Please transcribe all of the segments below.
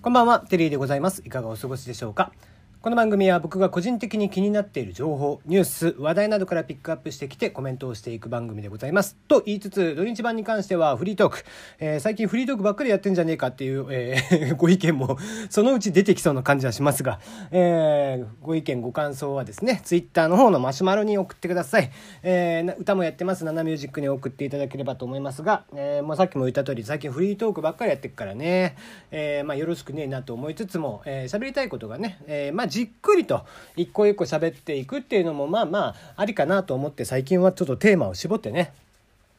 こんばんは、テリーでございます。いかがお過ごしでしょうか？この番組は僕が個人的に気になっている情報、ニュース、話題などからピックアップしてきてコメントをしていく番組でございます。と言いつつ、土日版に関してはフリートーク、えー最近フリートークばっかりやってんじゃねえかっていう、えー ご意見もそのうち出てきそうな感じはしますが、えーご意見、ご感想はですね、ツイッターの方のマシュマロに送ってください。えー歌もやってます、ナナミュージックに送っていただければと思いますが、えーまあ、さっきも言った通り、最近フリートークばっかりやってっからね、えーまあ、よろしくねえなと思いつつも、えー喋りたいことがね、えーまあ、じっくりと一個一個喋っていくっていうのも、まあまあ、ありかなと思って、最近はちょっとテーマを絞ってね、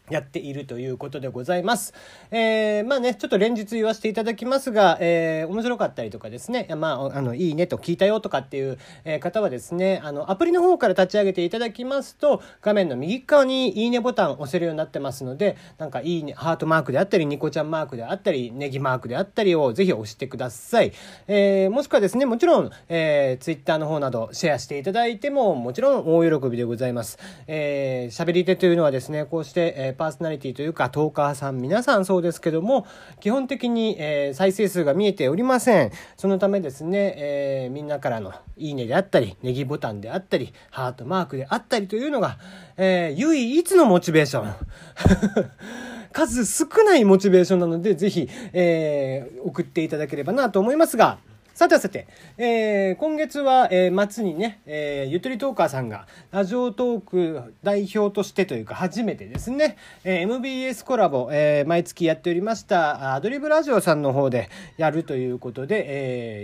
やっているということでございます。えー、まあね、ちょっと連日言わせていただきますが、えー、面白かったりとかですね、まあ、あの、いいねと聞いたよとかっていう、え方はですね、あの、アプリの方から立ち上げていただきますと、画面の右側にいいねボタンを押せるようになってますので、なんかいいね、ハートマークであったり、ニコちゃんマークであったり、ネギマークであったりをぜひ押してください。えー、もしくはですね、もちろん、えー、ツイッターの方などシェアしていただいても、もちろん大喜びでございます。えー、喋り手というのはですね、こうして、えーパーソナリティというか、トーカーさん皆さんそうですけども、基本的に、え再生数が見えておりません。そのためですね、えみんなからのいいねであったり、ネギボタンであったり、ハートマークであったりというのが、え唯一のモチベーション。数少ないモチベーションなので、ぜひ、えー送っていただければなと思いますが、さてさて、えー今月は、えー末にね、えーゆとりトーカーさんが、ラジオトーク代表としてというか、初めてですね、えー MBS コラボ、えー毎月やっておりました、アドリブラジオさんの方でやるということで、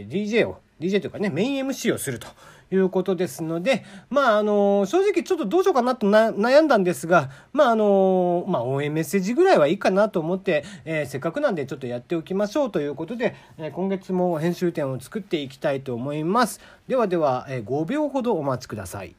えー DJ を、DJ というかね、メイン MC をすると。いうことですので、まあ、あの正直ちょっとどうしようかなとな悩んだんですが、まあ、あのまあ、応援メッセージぐらいはいいかなと思って、えーせっかくなんでちょっとやっておきましょうということで、えー今月も編集点を作っていきたいと思います。ではでは、えー5秒ほどお待ちください。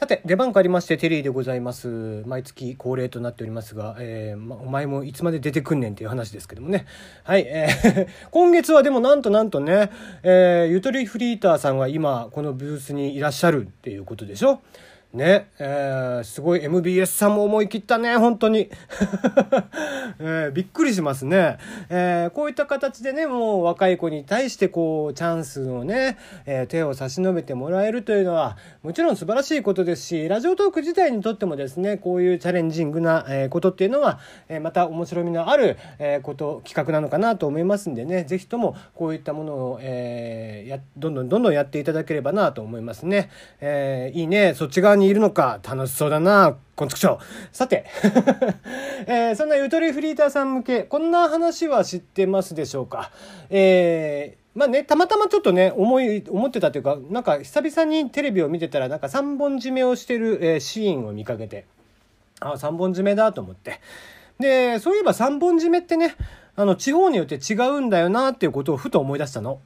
さて、出番変わりまして、テリーでございます。毎月恒例となっておりますが、えーま、お前もいつまで出てくんねんっていう話ですけどもね。はい、えー 今月はでもなんとなんとね、えーゆとりフリーターさんが今、このブースにいらっしゃるっていうことでしょ？ね、えーすごい MBS さんも思い切ったね、本当に。えーびっくりしますね。えーこういった形でね、もう若い子に対してこう、チャンスをね、えー手を差し伸べてもらえるというのは、もちろん素晴らしいことですし、ラジオトーク自体にとってもですね、こういうチャレンジングな、えーことっていうのは、えーまた面白みのある、えーこと、企画なのかなと思いますんでね、ぜひともこういったものを、えーや、どんどんどんどんやっていただければなと思いますね。えーいいね、そっち側ににいるのか、楽しそうだな、こんつくしょう。さて、えーそんなゆとりフリーターさん向け、こんな話は知ってますでしょうか？えーまあね、たまたまちょっとね、思い、思ってたというか、なんか久々にテレビを見てたら、なんか三本締めをしてる、えーシーンを見かけて、あ、三本締めだと思って。で、そういえば三本締めってね、あの、地方によって違うんだよなっていうことをふと思い出したの。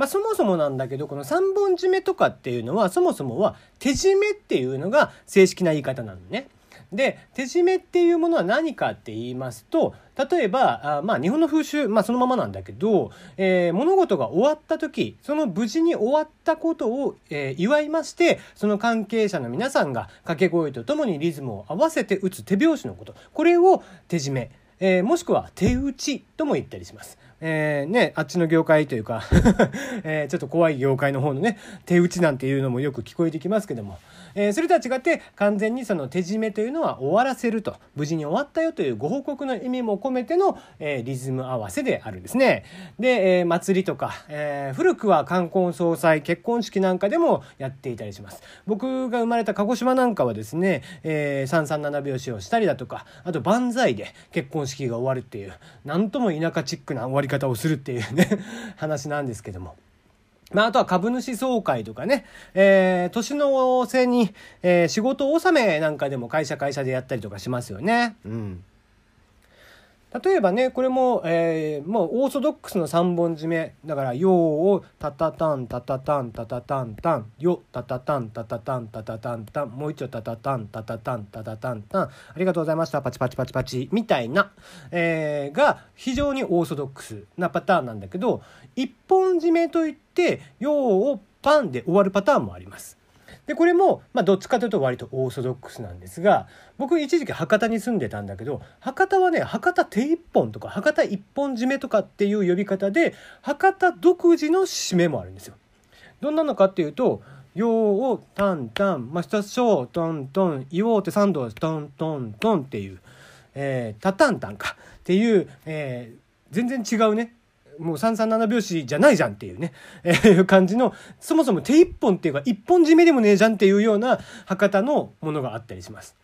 まあ、そもそもなんだけど、この三本締めとかっていうのは、そもそもは手締めっていうのが正式な言い方なのね。で、手締めっていうものは何かって言いますと、例えば、あまあ日本の風習、まあそのままなんだけど、えー物事が終わった時、その無事に終わったことを、えー祝いまして、その関係者の皆さんが掛け声とともにリズムを合わせて打つ手拍子のこと。これを手締め。えーもしくは手打ちとも言ったりします。えーね、あっちの業界というか、えーちょっと怖い業界の方のね、手打ちなんていうのもよく聞こえてきますけども、えーそれとは違って完全にその手締めというのは終わらせると、無事に終わったよというご報告の意味も込めての、えーリズム合わせであるんですね。で、えー祭りとか、えー古くは冠婚葬祭、結婚式なんかでもやっていたりします。僕が生まれた鹿児島なんかはですね、えー、337拍子をしたりだとか、あと万歳で結婚式が終わるっていう、なんとも田舎チックな終わり方をするっていうね、話なんですけども。まあ、あとは株主総会とかね、えー、年の瀬に、えー仕事納めなんかでも会社会社でやったりとかしますよね。うん。例えばね、これも、えーもうオーソドックスの3本締め。だから、よをタタタンタタタンタタタンタン、よタタタンタタタンタタタンタン、もう一度タタタンタタタンタタタンタン、ありがとうございました、パチパチパチパチ、みたいな、えーが非常にオーソドックスなパターンなんだけど、一本締めといって、よをパンで終わるパターンもあります。でこれも、まあ、どっちかというと割とオーソドックスなんですが僕一時期博多に住んでたんだけど博多はね博多手一本とか博多一本締めとかっていう呼び方で博多独自の締めもあるんですよ。どんなのかっていうと「ようタンタン」まあ、一つしょうトントン「いおう」て三度トントントンっていう「えー、タタンタンか」っていう、えー、全然違うねもう337拍子じゃないじゃんっていうね、えー、感じの、そもそも手一本っていうか一本締めでもねえじゃんっていうような博多のものがあったりします。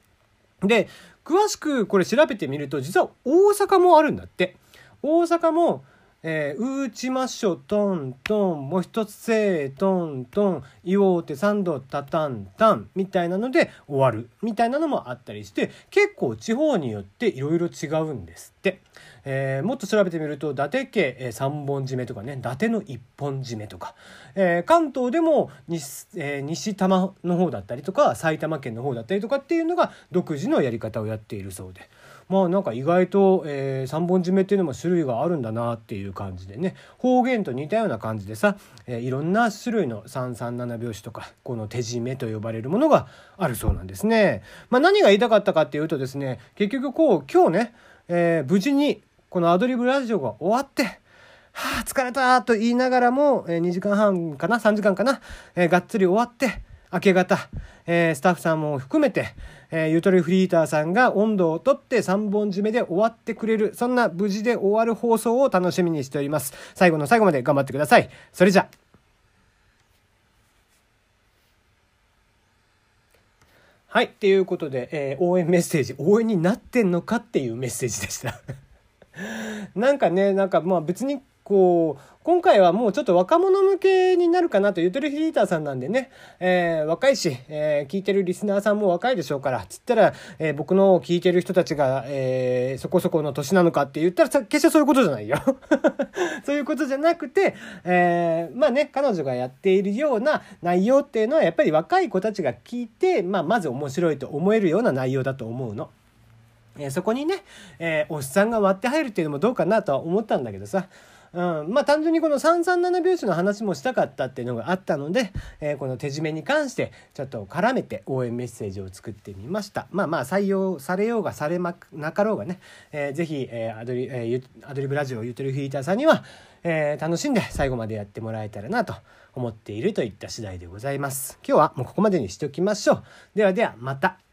で、詳しくこれ調べてみると、実は大阪もあるんだって。大阪も、えー、打ちましょトントンもう一つせートントン言おうて三度タタンタンみたいなので終わるみたいなのもあったりして結構地方によっていろいろ違うんですって。えー、もっと調べてみると伊達家、えー、3本締めとかね伊達の1本締めとか、えー、関東でも西,、えー、西多摩の方だったりとか埼玉県の方だったりとかっていうのが独自のやり方をやっているそうで。まあなんか意外と、えー、3本締めっていうのも種類があるんだなっていう感じでね方言と似たような感じでさ、えー、いろんな種類の337拍子とかこの手締めと呼ばれるものがあるそうなんですね。まあ、何が言いたかったかっていうとですね結局こう今日ね、えー、無事にこのアドリブラジオが終わってはあ疲れたと言いながらも、えー、2時間半かな3時間かな、えー、がっつり終わって明け方、えー、スタッフさんも含めて、えー、ゆとりフリーターさんが温度をとって3本締めで終わってくれる、そんな無事で終わる放送を楽しみにしております。最後の最後まで頑張ってください。それじゃ。はい。ということで、えー、応援メッセージ、応援になってんのかっていうメッセージでした。なんかね、なんかまあ別にこう、今回はもうちょっと若者向けになるかなと、ゆとりフリーターさんなんでね、えー、若いし、えー、聞いてるリスナーさんも若いでしょうから、つったら、えー、僕の聞いてる人たちが、えー、そこそこの年なのかって言ったら、決してそういうことじゃないよ。そういうことじゃなくて、えー、まあね、彼女がやっているような内容っていうのは、やっぱり若い子たちが聞いて、まあ、まず面白いと思えるような内容だと思うの。えー、そこにね、えー、おっさんが割って入るっていうのもどうかなとは思ったんだけどさ、うん、まあ単純にこの337拍子の話もしたかったっていうのがあったので、えー、この手締めに関してちょっと絡めて応援メッセージを作ってみました。まあまあ採用されようがされまなかろうがね、えー、ぜひ、えー、アドリ、えー、アドリブラジオゆとりフィーターさんには、えー、楽しんで最後までやってもらえたらなと思っているといった次第でございます。今日はもうここまでにしておきましょう。ではではまた。